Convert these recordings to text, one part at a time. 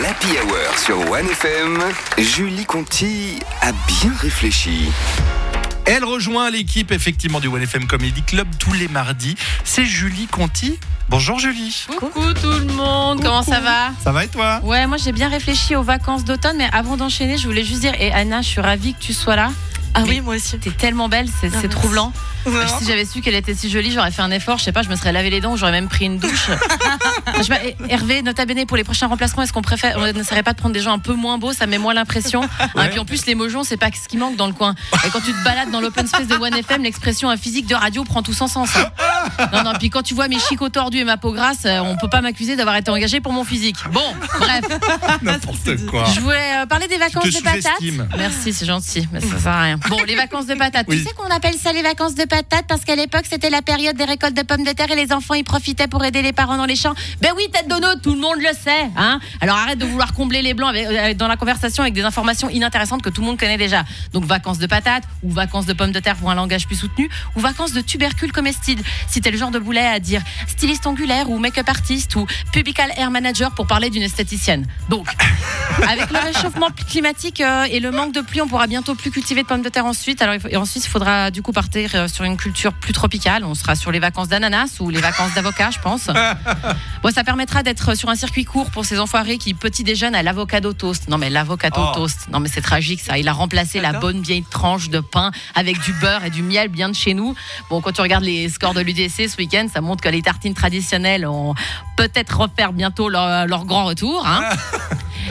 l'Happy Hour sur 1FM, Julie Conti a bien réfléchi. Elle rejoint l'équipe effectivement du OneFM Comedy Club tous les mardis. C'est Julie Conti. Bonjour Julie. Coucou tout le monde, comment ça va? Ça va et toi? Ouais, moi j'ai bien réfléchi aux vacances d'automne, mais avant d'enchaîner, je voulais juste dire, et Anna, je suis ravie que tu sois là. Ah Mais oui, moi aussi. T'es tellement belle, c'est c'est merci. troublant. Non. Si j'avais su qu'elle était si jolie, j'aurais fait un effort, je sais pas, je me serais lavé les dents ou j'aurais même pris une douche. je sais pas, et- Hervé, nota bene pour les prochains remplacements, est-ce qu'on préfère, on n'essaierait pas de prendre des gens un peu moins beaux, ça met moins l'impression. Hein, et puis en plus, les mojons, c'est pas ce qui manque dans le coin. Et quand tu te balades dans l'open space de 1FM, l'expression un physique de radio prend tout son sens. hein. Non, non, puis quand tu vois mes chicots tordus et ma peau grasse, euh, on peut pas m'accuser d'avoir été engagé pour mon physique. Bon, bref, N'importe quoi. je voulais euh, parler des vacances de patates. Merci, c'est gentil, mais ça sert à rien. Bon, les vacances de patates. Oui. Tu sais qu'on appelle ça les vacances de patates parce qu'à l'époque, c'était la période des récoltes de pommes de terre et les enfants y profitaient pour aider les parents dans les champs. Ben oui, tête de note, tout le monde le sait. Hein Alors arrête de vouloir combler les blancs avec- euh, dans la conversation avec des informations inintéressantes que tout le monde connaît déjà. Donc vacances de patates ou vacances de pommes de terre pour un langage plus soutenu ou vacances de tubercules comestibles. Si t'es le genre de boulet à dire styliste angulaire ou make-up artiste ou pubical hair manager pour parler d'une esthéticienne. Donc, avec le réchauffement climatique euh, et le manque de pluie, on pourra bientôt plus cultiver de pommes de terre ensuite. Alors, il faut- et ensuite, il faudra du coup partir euh, sur une culture plus tropicale. On sera sur les vacances d'ananas ou les vacances d'avocat, je pense. Bon, ça permettra d'être sur un circuit court pour ces enfoirés qui petit déjeunent à l'avocado toast. Non, mais l'avocado Oh. toast. Non, mais c'est tragique ça. Il a remplacé la bonne vieille tranche de pain avec du beurre et du miel bien de chez nous. Bon, quand tu regardes les scores de ce week-end, ça montre que les tartines traditionnelles ont peut-être refaire bientôt leur, leur grand retour. hein.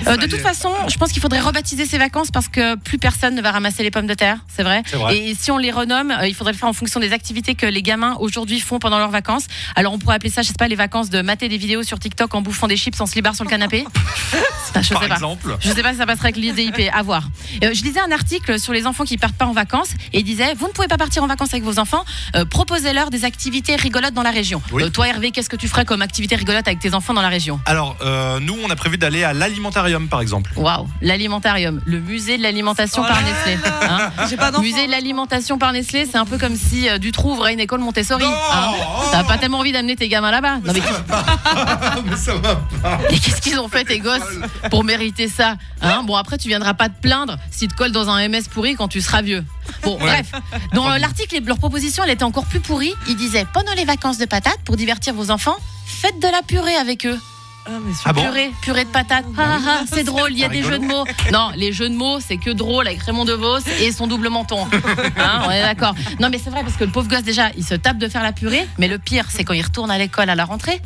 Euh, de toute façon, je pense qu'il faudrait rebaptiser ces vacances parce que plus personne ne va ramasser les pommes de terre, c'est vrai. Et si on les renomme, euh, il faudrait le faire en fonction des activités que les gamins aujourd'hui font pendant leurs vacances. Alors on pourrait appeler ça, je sais pas, les vacances de mater des vidéos sur TikTok en bouffant des chips en slibard sur le canapé. Enfin, je Par sais pas. exemple. Je sais pas si ça passerait avec l'IDIP, à voir. Euh, je lisais un article sur les enfants qui partent pas en vacances et il disait vous ne pouvez pas partir en vacances avec vos enfants, euh, proposez-leur des activités rigolotes dans la région. Oui. Euh, toi Hervé, qu'est-ce que tu ferais comme activité rigolote avec tes enfants dans la région? Alors, euh, nous, on a prévu d'aller à l'alimentarium par exemple. Waouh, l'alimentarium, le musée de l'alimentation Oh par là Nestlé. hein. J'ai pas d'enfant. musée de l'alimentation par Nestlé, c'est un peu comme si euh, Dutroux ouvrait une école Montessori. Non hein. T'as pas tellement envie d'amener tes gamins là-bas. Non, mais mais ça va pas. Et qu'est-ce qu'ils ont fait tes gosses? Pour mériter ça hein Bon après tu viendras pas te plaindre s'ils te collent dans un MS pourri quand tu seras vieux. Bon bref, dans euh, l'article leur proposition elle était encore plus pourrie. Il disait pendant les vacances de patates pour divertir vos enfants, faites de la purée avec eux. Ah, mais. Ah bon Purée, purée de patates. Ah, ah, c'est drôle, il y a des jeux de mots. Non, les jeux de mots, c'est que drôle avec Raymond DeVos et son double menton. Hein, on est d'accord. Non, mais c'est vrai parce que le pauvre gosse, déjà, il se tape de faire la purée. Mais le pire, c'est quand il retourne à l'école à la rentrée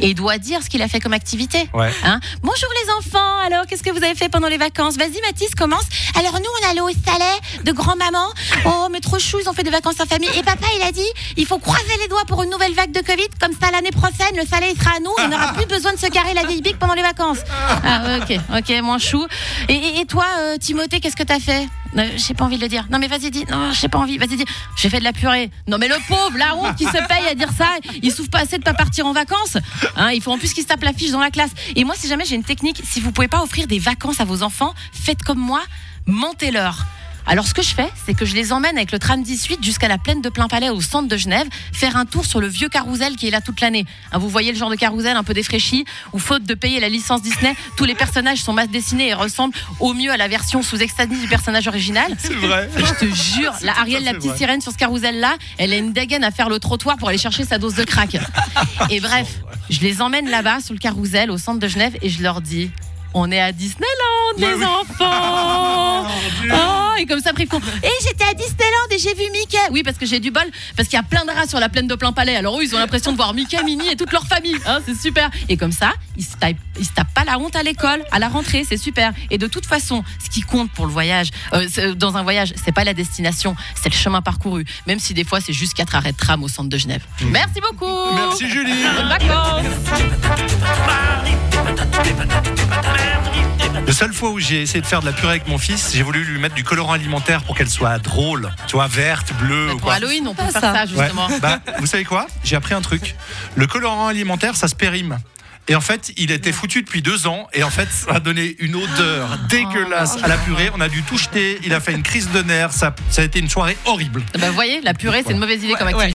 et il doit dire ce qu'il a fait comme activité. Ouais. Hein Bonjour les enfants, alors qu'est-ce que vous avez fait pendant les vacances? Vas-y Mathis, commence. Alors nous, on allait au Salais de grand-maman. Oh, mais trop chou, ils ont fait des vacances en famille. Et papa, il a dit, il faut croiser les doigts pour une nouvelle vague de Covid. Comme ça, l'année prochaine, le Salais il sera à nous. On n'aura plus besoin de se carrer la vieille bique pendant les vacances. Ah, ouais, ok, ok, moins chou. Et, et- et toi, euh, Timothée, qu'est-ce que t'as fait? Euh, J'ai pas envie de le dire. Non, mais vas-y, dis. Non, j'ai pas envie. Vas-y, dis. J'ai fait de la purée. Non, mais le pauvre, la honte qui se paye à dire ça. Il souffre pas assez de pas partir en vacances. Hein, il faut en plus qu'il se tape la fiche dans la classe. Et moi, si jamais j'ai une technique, si vous pouvez pas offrir des vacances à vos enfants, faites comme moi, mentez-leur. Alors ce que je fais, c'est que je les emmène avec le tram 18 jusqu'à la plaine de Plain-Palais au centre de Genève, faire un tour sur le vieux carrousel qui est là toute l'année. Hein, vous voyez le genre de carrousel un peu défraîchi, où faute de payer la licence Disney, tous les personnages sont mal dessinés et ressemblent au mieux à la version sous extase du personnage original. C'est vrai. Je te jure, la Ariel, la petite vrai. sirène sur ce carrousel-là, elle a une dégaine à faire le trottoir pour aller chercher sa dose de crack. Et bref, je les emmène là-bas sur le carrousel au centre de Genève et je leur dis on est à Disneyland, les oui. enfants Oh, et comme ça, font Et j'étais à Disneyland et j'ai vu Mickey Oui, parce que j'ai du bol, parce qu'il y a plein de rats sur la plaine de plein palais. Alors eux, ils ont l'impression de voir Mickey, Minnie et toute leur famille. Hein, c'est super. Et comme ça, ils se, tapent, ils se tapent pas la honte à l'école, à la rentrée, c'est super. Et de toute façon, ce qui compte pour le voyage, euh, c'est- dans un voyage, c'est pas la destination, c'est le chemin parcouru. Même si des fois, c'est juste quatre arrêts de tram au centre de Genève. Merci beaucoup Merci Julie. Bonnes vacances La seule fois où j'ai essayé de faire de la purée avec mon fils, j'ai voulu lui mettre du colorant alimentaire pour qu'elle soit drôle. Tu vois, verte, bleue ou Pour quoi. Halloween, on peut Pas faire ça. ça, Ouais. justement. Bah, vous savez quoi? J'ai appris un truc. Le colorant alimentaire, ça se périme. Et en fait, il était foutu depuis deux ans. Et en fait, ça a donné une odeur dégueulasse à la purée. On a dû tout jeter. Il a fait une crise de nerfs. Ça, ça a été une soirée horrible. Bah, vous voyez, la purée, c'est une mauvaise idée comme Ouais, activité.